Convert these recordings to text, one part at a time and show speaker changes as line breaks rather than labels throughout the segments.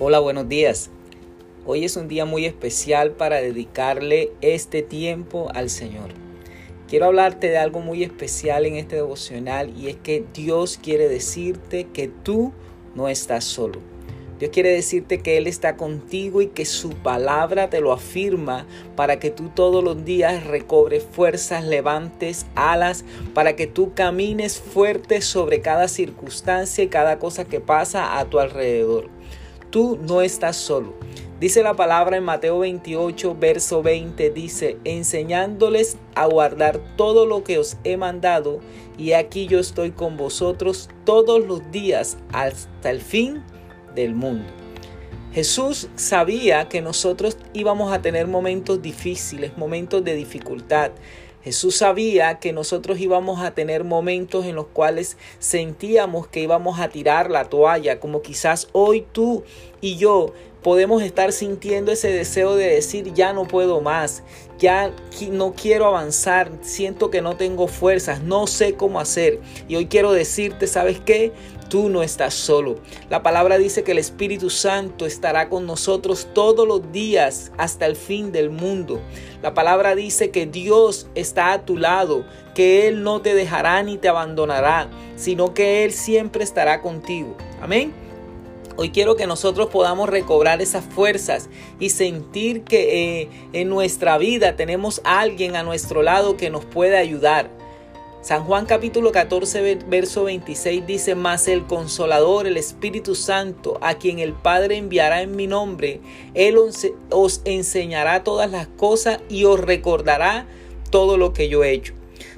Hola, buenos días. Hoy es un día muy especial para dedicarle este tiempo al Señor. Quiero hablarte de algo muy especial en este devocional y es que Dios quiere decirte que tú no estás solo. Dios quiere decirte que Él está contigo y que su palabra te lo afirma para que tú todos los días recobres fuerzas, levantes alas, para que tú camines fuerte sobre cada circunstancia y cada cosa que pasa a tu alrededor tú no estás solo. Dice la palabra en Mateo 28, verso 20, dice, enseñándoles a guardar todo lo que os he mandado, y aquí yo estoy con vosotros todos los días hasta el fin del mundo. Jesús sabía que nosotros íbamos a tener momentos difíciles, momentos de dificultad. Jesús sabía que nosotros íbamos a tener momentos en los cuales sentíamos que íbamos a tirar la toalla, como quizás hoy tú y yo podemos estar sintiendo ese deseo de decir ya no puedo más, ya no quiero avanzar, siento que no tengo fuerzas, no sé cómo hacer. Y hoy quiero decirte, ¿sabes qué? Tú no estás solo. La palabra dice que el Espíritu Santo estará con nosotros todos los días hasta el fin del mundo. La palabra dice que Dios está a tu lado, que Él no te dejará ni te abandonará, sino que Él siempre estará contigo. Amén. Hoy quiero que nosotros podamos recobrar esas fuerzas y sentir que eh, en nuestra vida tenemos a alguien a nuestro lado que nos puede ayudar. San Juan capítulo 14, verso 26 dice, Mas el consolador, el Espíritu Santo, a quien el Padre enviará en mi nombre, Él os enseñará todas las cosas y os recordará todo lo que yo he hecho.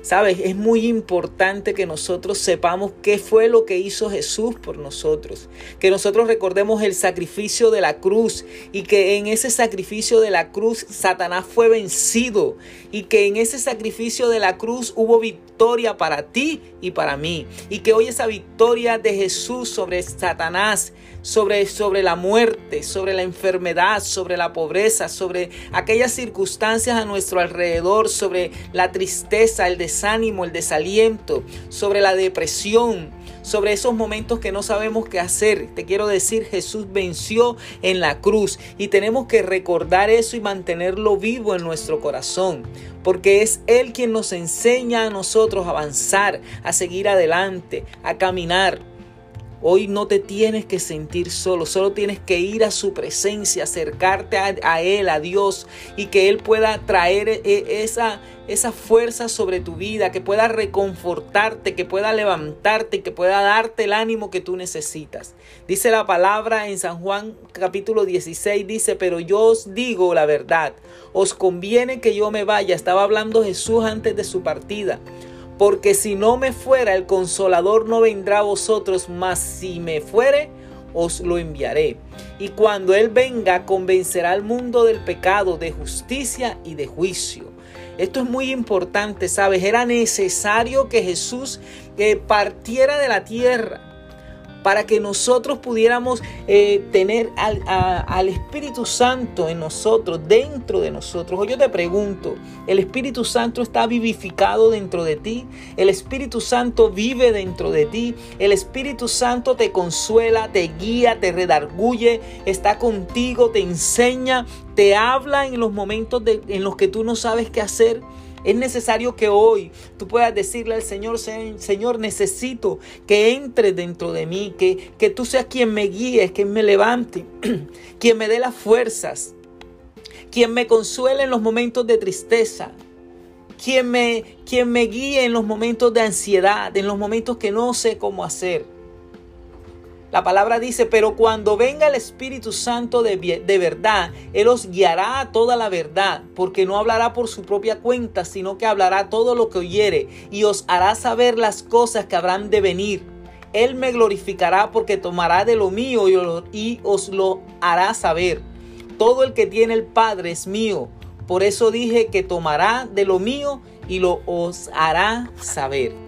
Sabes, es muy importante que nosotros sepamos qué fue lo que hizo Jesús por nosotros. Que nosotros recordemos el sacrificio de la cruz y que en ese sacrificio de la cruz Satanás fue vencido y que en ese sacrificio de la cruz hubo victoria para ti y para mí. Y que hoy esa victoria de Jesús sobre Satanás, sobre, sobre la muerte, sobre la enfermedad, sobre la pobreza, sobre aquellas circunstancias a nuestro alrededor, sobre la tristeza, el desánimo, el desaliento, sobre la depresión, sobre esos momentos que no sabemos qué hacer. Te quiero decir, Jesús venció en la cruz y tenemos que recordar eso y mantenerlo vivo en nuestro corazón, porque es Él quien nos enseña a nosotros a avanzar, a seguir adelante, a caminar. Hoy no te tienes que sentir solo, solo tienes que ir a su presencia, acercarte a, Él, a Dios, y que Él pueda traer e, esa, esa fuerza sobre tu vida, que pueda reconfortarte, que pueda levantarte, que pueda darte el ánimo que tú necesitas. Dice la palabra en San Juan capítulo 16, dice, pero yo os digo la verdad, os conviene que yo me vaya. Estaba hablando Jesús antes de su partida porque si no me fuera, el consolador no vendrá a vosotros, mas si me fuere, os lo enviaré. Y cuando Él venga, convencerá al mundo del pecado, de justicia y de juicio. Esto es muy importante, ¿sabes? Era necesario que Jesús eh, partiera de la tierra para que nosotros pudiéramos eh, tener al, Espíritu Santo en nosotros, dentro de nosotros. Yo te pregunto, ¿el Espíritu Santo está vivificado dentro de ti? ¿El Espíritu Santo vive dentro de ti? ¿El Espíritu Santo te consuela, te guía, te redarguye, está contigo, te enseña, te habla en los momentos en los que tú no sabes qué hacer? Es necesario que hoy tú puedas decirle al Señor, Señor, necesito que entre dentro de mí, que, que tú seas quien me guíe, quien me levante, quien me dé las fuerzas, quien me consuele en los momentos de tristeza, quien me, quien me guíe en los momentos de ansiedad, en los momentos que no sé cómo hacer. La palabra dice, pero cuando venga el Espíritu Santo de, de, verdad, Él os guiará a toda la verdad, porque no hablará por su propia cuenta, sino que hablará todo lo que oyere y os hará saber las cosas que habrán de venir. Él me glorificará porque tomará de lo mío y os lo hará saber. Todo el que tiene el Padre es mío. Por eso dije que tomará de lo mío y lo os hará saber.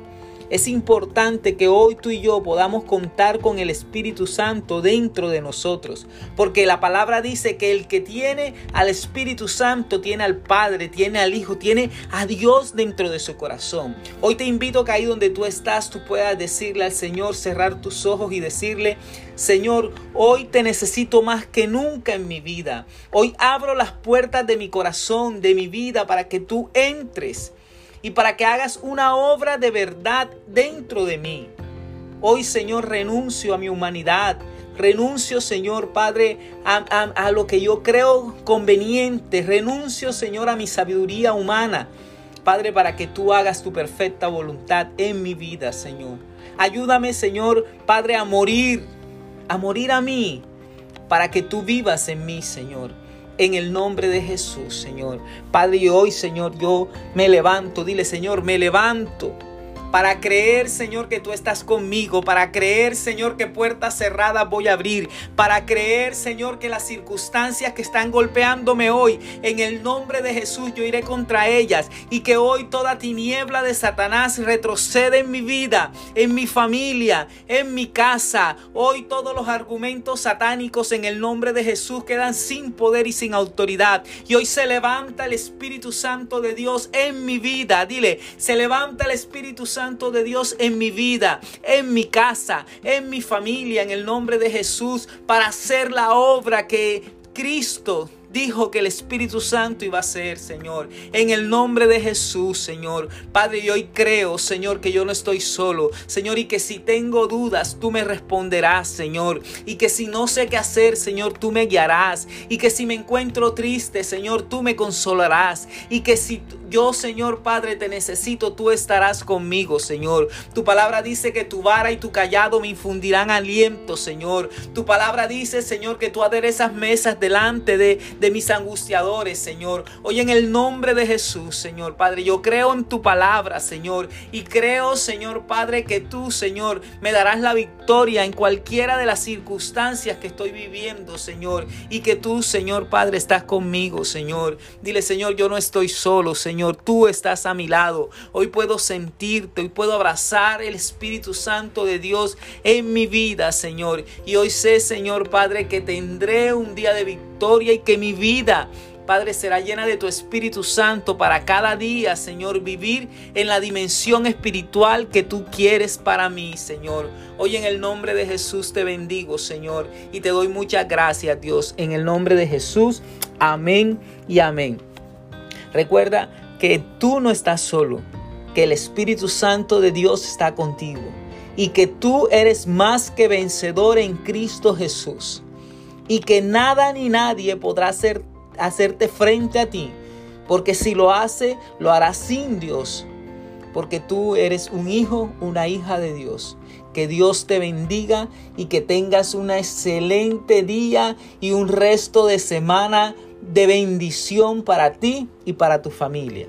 Es importante que hoy tú y yo podamos contar con el Espíritu Santo dentro de nosotros, porque la palabra dice que el que tiene al Espíritu Santo tiene al Padre, tiene al Hijo, tiene a Dios dentro de su corazón. Hoy te invito a que ahí donde tú estás, tú puedas decirle al Señor, cerrar tus ojos y decirle, Señor, hoy te necesito más que nunca en mi vida. Hoy abro las puertas de mi corazón, de mi vida, para que tú entres y para que hagas una obra de verdad dentro de mí. Hoy, Señor, renuncio a mi humanidad. Renuncio, Señor Padre, a, lo que yo creo conveniente. Renuncio, Señor, a mi sabiduría humana. Padre, para que tú hagas tu perfecta voluntad en mi vida, Señor. Ayúdame, Señor, Padre, a morir, a morir a mí, para que tú vivas en mí, Señor en el nombre de Jesús, Señor. Padre, hoy, Señor, yo me levanto. Dile, Señor, me levanto para creer, Señor, que tú estás conmigo, para creer, Señor, que puertas cerradas voy a abrir, para creer, Señor, que las circunstancias que están golpeándome hoy, en el nombre de Jesús, yo iré contra ellas y que hoy toda tiniebla de Satanás retrocede en mi vida, en mi familia, en mi casa. Hoy todos los argumentos satánicos en el nombre de Jesús quedan sin poder y sin autoridad. Y hoy se levanta el Espíritu Santo de Dios en mi vida. Dile, se levanta el Espíritu Santo Santo de Dios en mi vida, en mi casa, en mi familia, en el nombre de Jesús, para hacer la obra que Cristo dijo que el Espíritu Santo iba a ser, Señor. En el nombre de Jesús, Señor. Padre, yo hoy creo, Señor, que yo no estoy solo. Señor, y que si tengo dudas, tú me responderás, Señor. Y que si no sé qué hacer, Señor, tú me guiarás. Y que si me encuentro triste, Señor, tú me consolarás. Y que si yo, Señor Padre, te necesito, tú estarás conmigo, Señor. Tu palabra dice que tu vara y tu callado me infundirán aliento, Señor. Tu palabra dice, Señor, que tú aderezas mesas delante de de mis angustiadores, Señor. Hoy en el nombre de Jesús, Señor Padre, yo creo en tu palabra, Señor. Y creo, Señor Padre, que tú, Señor, me darás la victoria en cualquiera de las circunstancias que estoy viviendo, Señor. Y que tú, Señor Padre, estás conmigo, Señor. Dile, Señor, yo no estoy solo, Señor. Tú estás a mi lado. Hoy puedo sentirte, hoy puedo abrazar el Espíritu Santo de Dios en mi vida, Señor. Y hoy sé, Señor Padre, que tendré un día de victoria y que mi vida, Padre, será llena de tu Espíritu Santo para cada día, Señor, vivir en la dimensión espiritual que tú quieres para mí, Señor. Hoy en el nombre de Jesús te bendigo, Señor, y te doy muchas gracias, Dios. En el nombre de Jesús, amén y amén. Recuerda que tú no estás solo, que el Espíritu Santo de Dios está contigo y que tú eres más que vencedor en Cristo Jesús y que nada ni nadie podrá hacer, hacerte frente a ti, porque si lo hace, lo hará sin Dios, porque tú eres un hijo, una hija de Dios. Que Dios te bendiga y que tengas un excelente día y un resto de semana de bendición para ti y para tu familia.